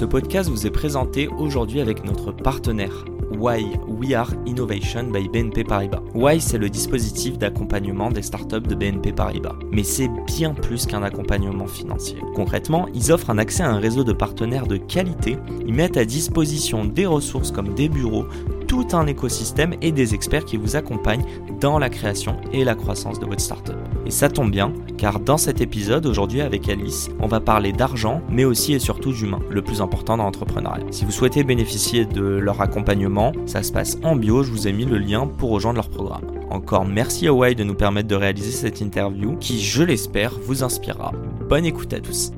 Ce podcast vous est présenté aujourd'hui avec notre partenaire Why We Are Innovation by BNP Paribas. Why c'est le dispositif d'accompagnement des startups de BNP Paribas. Mais c'est bien plus qu'un accompagnement financier. Concrètement, ils offrent un accès à un réseau de partenaires de qualité, ils mettent à disposition des ressources comme des bureaux, tout un écosystème et des experts qui vous accompagnent dans la création et la croissance de votre startup. Et ça tombe bien, car dans cet épisode, aujourd'hui avec Alice, on va parler d'argent, mais aussi et surtout d'humain, le plus important dans l'entrepreneuriat. Si vous souhaitez bénéficier de leur accompagnement, ça se passe en bio, je vous ai mis le lien pour rejoindre leur programme. Encore merci à Why de nous permettre de réaliser cette interview qui, je l'espère, vous inspirera. Bonne écoute à tous.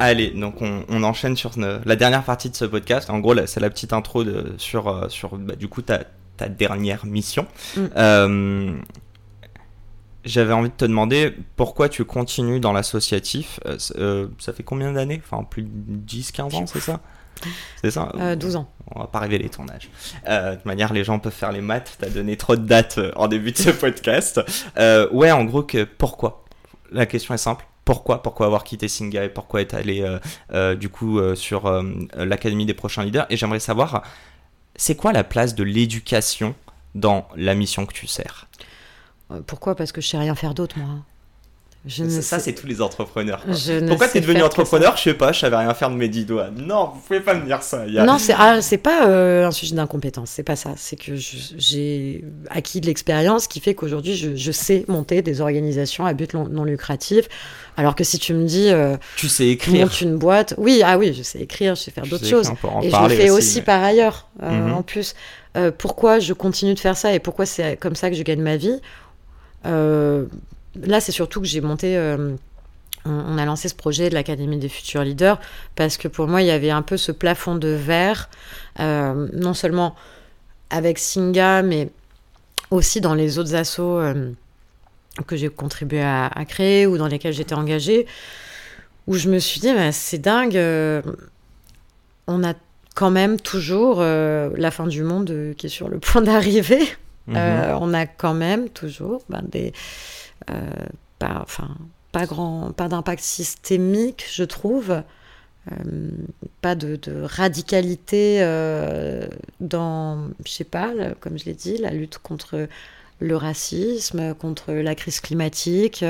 Allez, donc on, enchaîne sur la dernière partie de ce podcast. En gros, c'est la petite intro de, sur, euh, sur bah, du coup ta, ta dernière mission. Mm. Euh, j'avais envie de te demander pourquoi tu continues dans l'associatif. Euh, ça fait combien d'années? Enfin, plus de 10-15 ans, c'est ça? C'est ça? 12 ans. On va pas révéler ton âge. de toute manière, les gens peuvent faire les maths. Tu as donné trop de dates en début de ce podcast. ouais, en gros, que, pourquoi? La question est simple pourquoi, pourquoi avoir quitté Singa et pourquoi être allé euh, euh, du coup euh, sur l'Académie des prochains leaders. Et j'aimerais savoir, c'est quoi la place de l'éducation dans la mission que tu sers? Pourquoi? Parce que je sais rien faire d'autre, moi ça, c'est tous les entrepreneurs. Pourquoi tu es devenu entrepreneur Je sais pas, je savais rien faire de mes dix doigts. Non, vous pouvez pas me dire ça. Non, c'est ah, pas euh, un sujet d'incompétence, c'est pas ça. C'est que j'ai acquis de l'expérience qui fait qu'aujourd'hui, je, sais monter des organisations à but non, lucratif. Alors que si tu me dis. Euh, tu sais écrire. Monte une boîte. Oui, ah oui, je sais écrire, je sais faire d'autres choses. Et je le fais aussi, par ailleurs, euh, mhm. en plus. pourquoi je continue de faire ça et pourquoi c'est comme ça que je gagne ma vie? Là, c'est surtout que j'ai monté. Euh, on, a lancé ce projet de l'Académie des futurs leaders parce que pour moi, il y avait un peu ce plafond de verre, euh, non seulement avec Singa, mais aussi dans les autres assos euh, que j'ai contribué à, créer ou dans lesquels j'étais engagée, où je me suis dit, bah, c'est dingue, on a quand même toujours la fin du monde qui est sur le point d'arriver. Mhm. on a quand même toujours ben, des, euh, pas, enfin, pas, grand, pas d'impact systémique, je trouve. Euh, pas de, radicalité euh, dans, je sais pas, comme je l'ai dit, la lutte contre le racisme, contre la crise climatique.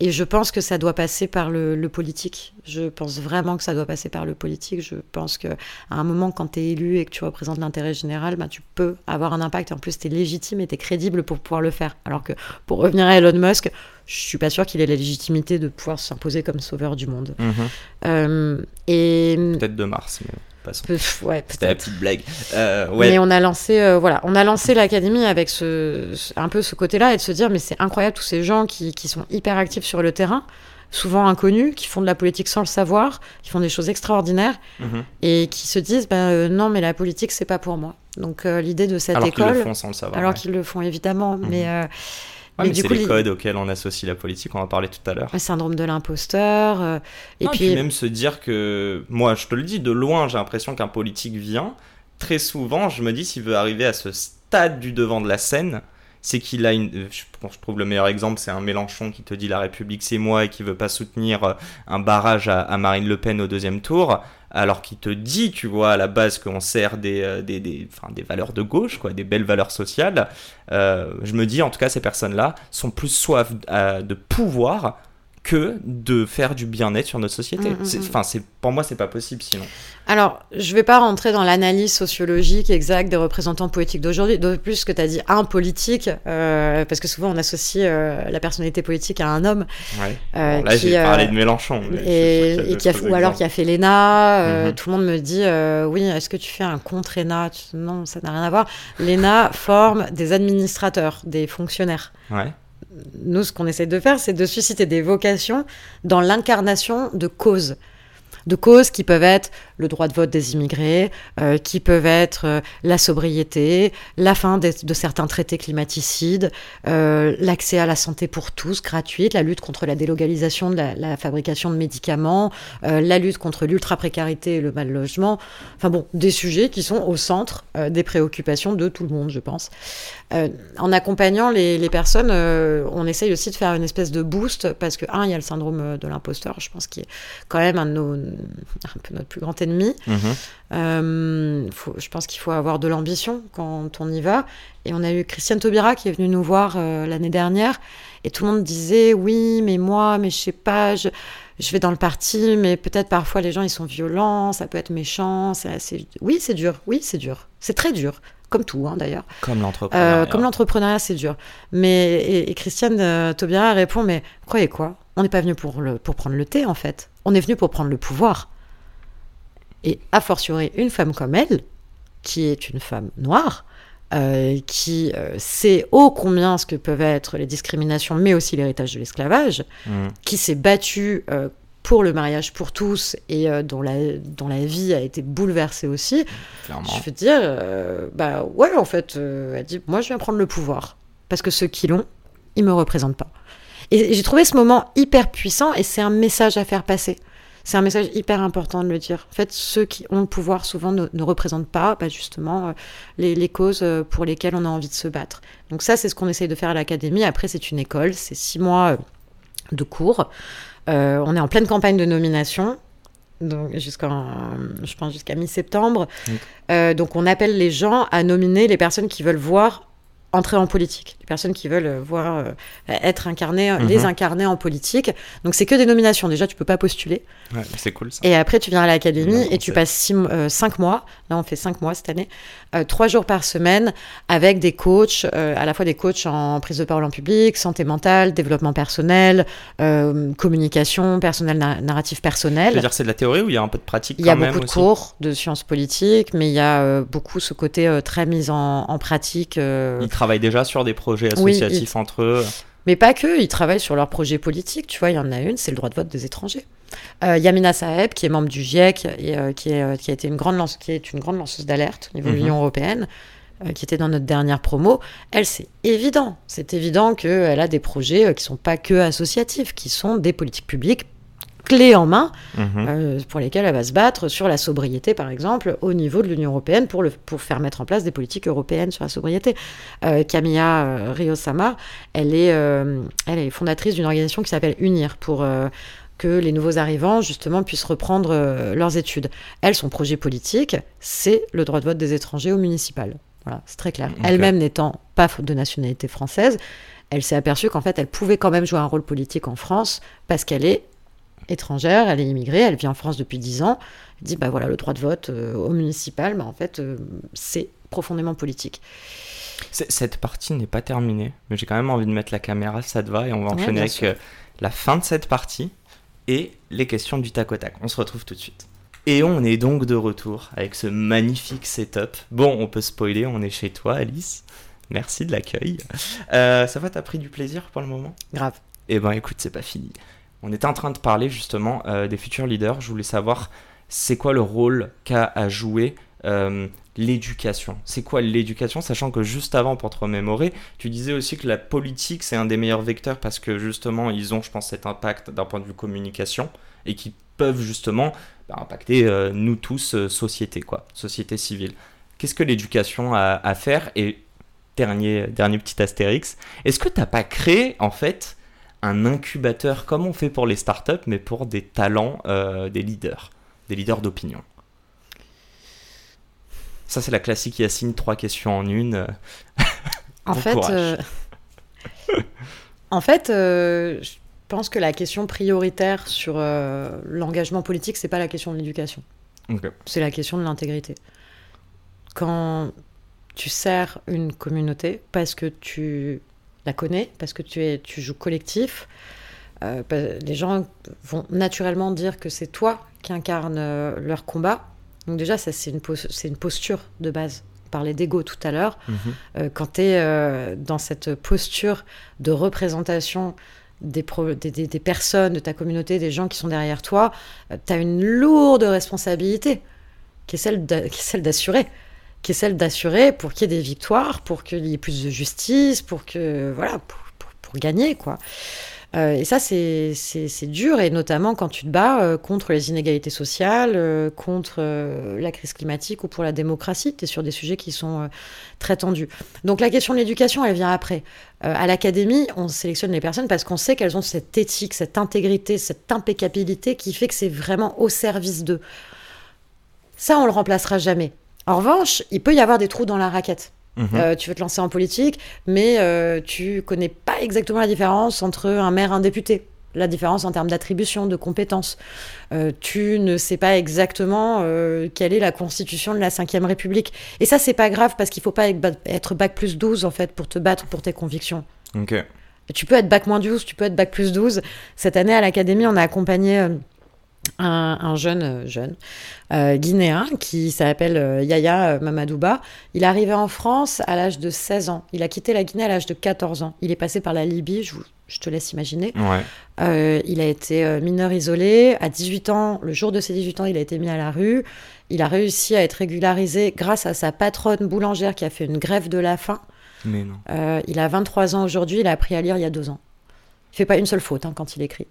Et je pense que ça doit passer par le, politique. Je pense vraiment que ça doit passer par le politique. Je pense qu'à un moment, quand tu es élu et que tu représentes l'intérêt général, bah, tu peux avoir un impact. En plus, tu es légitime et tu es crédible pour pouvoir le faire. Alors que pour revenir à Elon Musk, je suis pas sûr qu'il ait la légitimité de pouvoir s'imposer comme sauveur du monde. Mhm. Euh, et... Peut-être de Mars. Mais ouais, C'était la petite blague. Euh, Mais on a lancé, euh, voilà, on a lancé l'académie avec ce, un peu ce côté-là et de se dire, mais c'est incroyable tous ces gens qui, qui, sont hyper actifs sur le terrain, souvent inconnus, qui font de la politique sans le savoir, qui font des choses extraordinaires mhm. et qui se disent, ben euh, non, mais la politique c'est pas pour moi. Donc l'idée de cette alors école, qu'ils le font sans le savoir, alors qu'ils le font évidemment, mais mais, c'est les codes auxquels on associe la politique, on en parlait tout à l'heure. Le syndrome de l'imposteur. Euh, et puis... même se dire que, moi je te le dis, de loin j'ai l'impression qu'un politique vient. Très souvent, je me dis s'il veut arriver à ce stade du devant de la scène, c'est qu'il a une. Je, trouve le meilleur exemple, c'est un Mélenchon qui te dit la République c'est moi et qui veut pas soutenir euh, un barrage à, Marine Le Pen au deuxième tour, alors qu'il te dit, tu vois, à la base qu'on sert des, euh, des, des, enfin, des valeurs de gauche, quoi, des belles valeurs sociales. Euh, je me dis, en tout cas, ces personnes-là sont plus soif de pouvoir que de faire du bien-être sur notre société. Mm, mm, mm. Enfin, c'est pour moi, c'est pas possible sinon. Alors, je vais pas rentrer dans l'analyse sociologique exacte des représentants politiques d'aujourd'hui, de plus que tu as dit un politique, euh, parce que souvent on associe euh, la personnalité politique à un homme. Ouais. Euh, là, j'ai parlé de Mélenchon. Et, qui a, ou alors qui a fait l'ENA. Mhm. Tout le monde me dit oui, est-ce que tu fais un contre ENA Non, ça n'a rien à voir. L'ENA forme des administrateurs, des fonctionnaires. Ouais nous, ce qu'on essaie de faire, c'est de susciter des vocations dans l'incarnation de causes. De causes qui peuvent être le droit de vote des immigrés, euh, qui peuvent être euh, la sobriété, la fin de, certains traités climaticides, euh, l'accès à la santé pour tous gratuite, la lutte contre la délocalisation de la, fabrication de médicaments, la lutte contre l'ultra-précarité et le mal logement. Enfin bon, des sujets qui sont au centre des préoccupations de tout le monde, je pense. En accompagnant les, les personnes, on essaye aussi de faire une espèce de boost parce que, un, il y a le syndrome de l'imposteur, je pense, qui est quand même un, de nos, un peu notre plus grand ennemi. Mhm. Euh, faut- je pense qu'il faut avoir de l'ambition quand on y va. Et on a eu Christiane Taubira qui est venue nous voir euh, l'année dernière. Et tout le monde disait Oui, mais moi, mais je sais pas, je, je vais dans le parti, mais peut-être parfois les gens ils sont violents, ça peut être méchant. c'est assez... Oui, c'est dur. Oui, c'est dur. C'est très dur. Comme tout, hein, d'ailleurs. Comme l'entrepreneuriat. Euh, comme l'entrepreneuriat, c'est dur. Mais et, et Christiane euh, Taubira répond mais croyez quoi? On n'est pas venu pour le pour prendre le thé en fait. On est venu pour prendre le pouvoir. Et a fortiori une femme comme elle, qui est une femme noire, euh, qui sait ô combien ce que peuvent être les discriminations, mais aussi l'héritage de l'esclavage, Mhm. qui s'est battue pour le mariage pour tous et euh, dont, la, dont la vie a été bouleversée aussi, Clairement. je veux dire, euh, bah ouais, en fait, euh, elle dit, moi je viens prendre le pouvoir. Parce que ceux qui l'ont, ils me représentent pas. Et j'ai trouvé ce moment hyper puissant et c'est un message à faire passer. C'est un message hyper important de le dire. En fait, ceux qui ont le pouvoir souvent ne, ne représentent pas bah, justement euh, les, les causes pour lesquelles on a envie de se battre. Donc ça, c'est ce qu'on essaye de faire à l'académie. Après, c'est une école, c'est six mois de cours. Euh, on est en pleine campagne de nomination. Donc jusqu'en, je pense jusqu'à mi-septembre. Euh, donc on appelle les gens à nominer les personnes qui veulent voir entrer en politique, personnes qui veulent euh, voir euh, être incarnées, Mhm. les incarner en politique. Donc c'est que des nominations. Déjà, tu peux pas postuler. Ouais, c'est cool ça. Et après, tu viens à l'académie et tu passes six, mo- euh, cinq mois. Là, on fait cinq mois cette année, euh, trois jours par semaine, avec des coachs, euh, à la fois des coachs en prise de parole en public, santé mentale, développement personnel, euh, communication, personnel, na- narratif Je veux personnel. dire, c'est de la théorie ou il y a un peu de pratique Il y a beaucoup de aussi cours de sciences politiques, mais il y a euh, beaucoup ce côté euh, très mis en, en pratique. euh, Ils travaillent déjà sur des projets Oui, associatifs entre eux. Mais pas que, ils travaillent sur leurs projets politiques. Tu vois, il y en a une, c'est le droit de vote des étrangers. Euh, Yamina Saeb, qui est membre du GIEC et euh, qui, est, euh, qui a été une grande lance, qui est une grande lanceuse d'alerte au niveau Mhm. de l'Union européenne, qui était dans notre dernière promo. Elle, c'est évident. C'est évident qu'elle a des projets qui sont pas que associatifs, qui sont des politiques publiques clés en main Mhm. euh, pour lesquelles elle va se battre sur la sobriété, par exemple, au niveau de l'Union européenne pour, le, pour faire mettre en place des politiques européennes sur la sobriété. Euh, Camilla euh, Riosama, elle est, euh, elle est fondatrice d'une organisation qui s'appelle UNIR pour que les nouveaux arrivants, justement, puissent reprendre leurs études. Elle, son projet politique, c'est le droit de vote des étrangers au municipal. Voilà, c'est très clair. Elle-même n'étant pas de nationalité française, elle s'est aperçue qu'en fait, elle pouvait quand même jouer un rôle politique en France parce qu'elle est étrangère, elle est immigrée, elle vit en France depuis 10 ans. Elle dit, bah voilà, le droit de vote euh, au municipal, bah en fait, euh, c'est profondément politique. Cette partie n'est pas terminée, mais j'ai quand même envie de mettre la caméra, ça te va, et on va enchaîner avec euh, la fin de cette partie et les questions du tac au tac. On se retrouve tout de suite. Et on est donc de retour avec ce magnifique setup. Bon, on peut spoiler, on est chez toi, Alice. Merci de l'accueil. Ça va, t'as pris du plaisir pour le moment? Grave. Eh ben écoute, c'est pas fini. On était en train de parler justement euh, des futurs leaders. Je voulais savoir c'est quoi le rôle qu'a à jouer euh, l'éducation? C'est quoi l'éducation? Sachant que juste avant, pour te remémorer, tu disais aussi que la politique c'est un des meilleurs vecteurs parce que justement ils ont, je pense, cet impact d'un point de vue communication et qui peuvent justement bah, impacter euh, nous tous, société quoi, société civile. Qu'est-ce que l'éducation a à faire? Et dernier, dernier petit astérix, est-ce que t'as pas créé en fait un incubateur comme on fait pour les startups, mais pour des talents, euh, des leaders, des leaders d'opinion. Ça, c'est la classique Yacine, trois questions en une. euh. En Bon fait, euh, en fait, euh, je pense que la question prioritaire sur euh, l'engagement politique, c'est pas la question de l'éducation, c'est la question de l'intégrité. Quand tu sers une communauté parce que tu la connais, parce que tu es, tu joues collectif, euh, les gens vont naturellement dire que c'est toi qui incarne euh, leur combat. Donc déjà, ça c'est une, c'est une posture de base. On parlait d'ego tout à l'heure. Mhm. Euh, quand tu es dans cette posture de représentation des, des, des, personnes de ta communauté, des gens qui sont derrière toi, tu as une lourde responsabilité qui est celle d'assurer qui est celle d'assurer pour qu'il y ait des victoires, pour qu'il y ait plus de justice, pour que voilà, pour, gagner quoi. Euh, et ça, c'est dur, et notamment quand tu te bats euh, contre les inégalités sociales, euh, contre la crise climatique ou pour la démocratie. Tu es sur des sujets qui sont très tendus. Donc la question de l'éducation, elle vient après. à l'académie, on sélectionne les personnes parce qu'on sait qu'elles ont cette éthique, cette intégrité, cette impeccabilité qui fait que c'est vraiment au service d'eux. Ça, on le remplacera jamais. En revanche, il peut y avoir des trous dans la raquette. Mhm. Euh, tu veux te lancer en politique, mais euh, tu connais pas exactement la différence entre un maire et un député. La différence en termes d'attribution, de compétences. Euh, tu ne sais pas exactement quelle est la constitution de la Ve République. Et ça, c'est pas grave parce qu'il faut pas être bac plus 12 en fait pour te battre pour tes convictions. Tu peux être bac moins 12, tu peux être bac plus 12. Cette année à l'Académie, on a accompagné un, jeune, euh, jeune euh, guinéen qui s'appelle euh, Yaya Mamadouba. Il est arrivé en France à l'âge de 16 ans. Il a quitté la Guinée à l'âge de 14 ans. Il est passé par la Libye, je, je te laisse imaginer. il a été mineur isolé. À 18 ans, le jour de ses 18 ans, il a été mis à la rue. Il a réussi à être régularisé grâce à sa patronne boulangère qui a fait une grève de la faim. Mais non. il a 23 ans aujourd'hui, il a appris à lire il y a deux ans. Il fait pas une seule faute hein, quand il écrit.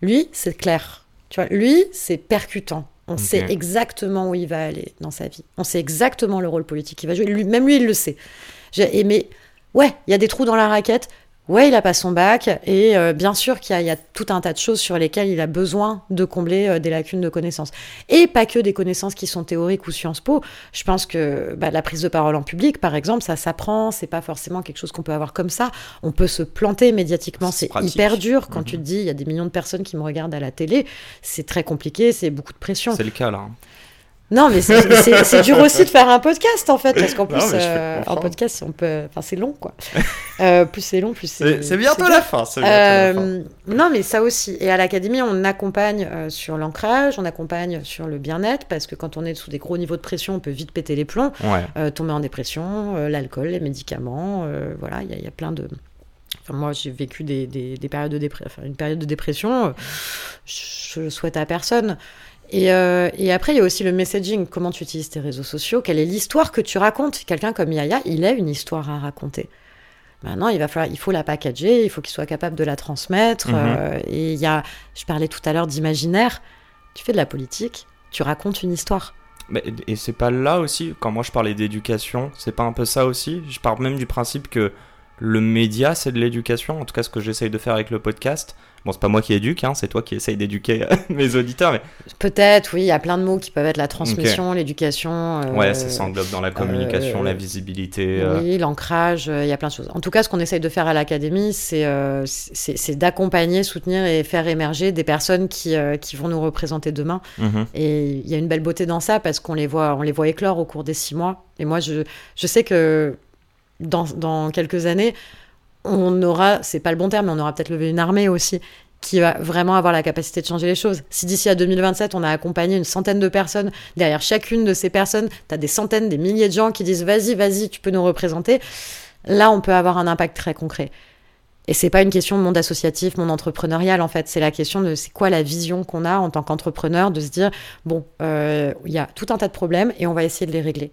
Lui, c'est clair tu vois, lui, c'est percutant. On sait exactement où il va aller dans sa vie. On sait exactement le rôle politique qu'il va jouer. Lui, même lui, il le sait. Mais ouais, il y a des trous dans la raquette. Ouais, il a pas son bac et euh, bien sûr qu'il y, a tout un tas de choses sur lesquelles il a besoin de combler euh, des lacunes de connaissances. Et pas que des connaissances qui sont théoriques ou Sciences Po. Je pense que bah, la prise de parole en public, par exemple, ça s'apprend. C'est pas forcément quelque chose qu'on peut avoir comme ça. On peut se planter médiatiquement. C'est hyper dur quand tu mhm. te dis il y a des millions de personnes qui me regardent à la télé. C'est très compliqué. C'est beaucoup de pression. C'est le cas là. Non, mais c'est dur aussi de faire un podcast en fait, parce qu'en plus, euh, en podcast, on peut, enfin, c'est long quoi. Euh, plus c'est long, plus c'est. C'est bientôt la fin. Bientôt la fin. Euh, non, mais ça aussi. Et à l'académie, on accompagne sur l'ancrage, on accompagne sur le bien-être, parce que quand on est sous des gros niveaux de pression, on peut vite péter les plombs, tomber en dépression, l'alcool, les médicaments, voilà, il y, a plein de. Enfin, moi, j'ai vécu des, des, des, périodes de enfin, une période de dépression. Je le souhaite à personne. Euh, et, après, il y a aussi le messaging. Comment tu utilises tes réseaux sociaux? Quelle est l'histoire que tu racontes? Quelqu'un comme Yaya, il a une histoire à raconter. Maintenant, il va falloir, il faut la packager, il faut qu'il soit capable de la transmettre. Mhm. Euh, et il y a, je parlais tout à l'heure d'imaginaire. Tu fais de la politique, tu racontes une histoire. Mais, et c'est pas là aussi, quand moi je parlais d'éducation, c'est pas un peu ça aussi? Je parle même du principe que le média, c'est de l'éducation, en tout cas ce que j'essaye de faire avec le podcast. Bon, c'est pas moi qui éduque, hein, c'est toi qui essaye d'éduquer mes auditeurs. Mais... Peut-être, oui, il y a plein de mots qui peuvent être la transmission, l'éducation. Euh, ouais, ça s'englobe dans la communication, euh, la visibilité. Euh. Oui, l'ancrage, il y a plein de choses. En tout cas, ce qu'on essaye de faire à l'académie, c'est d'accompagner, soutenir et faire émerger des personnes qui, qui vont nous représenter demain. Mhm. Et il y a une belle beauté dans ça parce qu'on les voit, on les voit éclore au cours des six mois. Et moi, je, je sais que dans, dans quelques années, on aura, c'est pas le bon terme, mais on aura peut-être levé une armée aussi qui va vraiment avoir la capacité de changer les choses. Si d'ici à 2027, on a accompagné une centaine de personnes, derrière chacune de ces personnes, tu as des centaines, des milliers de gens qui disent vas-y, vas-y, tu peux nous représenter, là, on peut avoir un impact très concret. Et c'est pas une question de monde associatif, monde entrepreneurial en fait, c'est la question de c'est quoi la vision qu'on a en tant qu'entrepreneur de se dire bon, euh, il y a tout un tas de problèmes et on va essayer de les régler.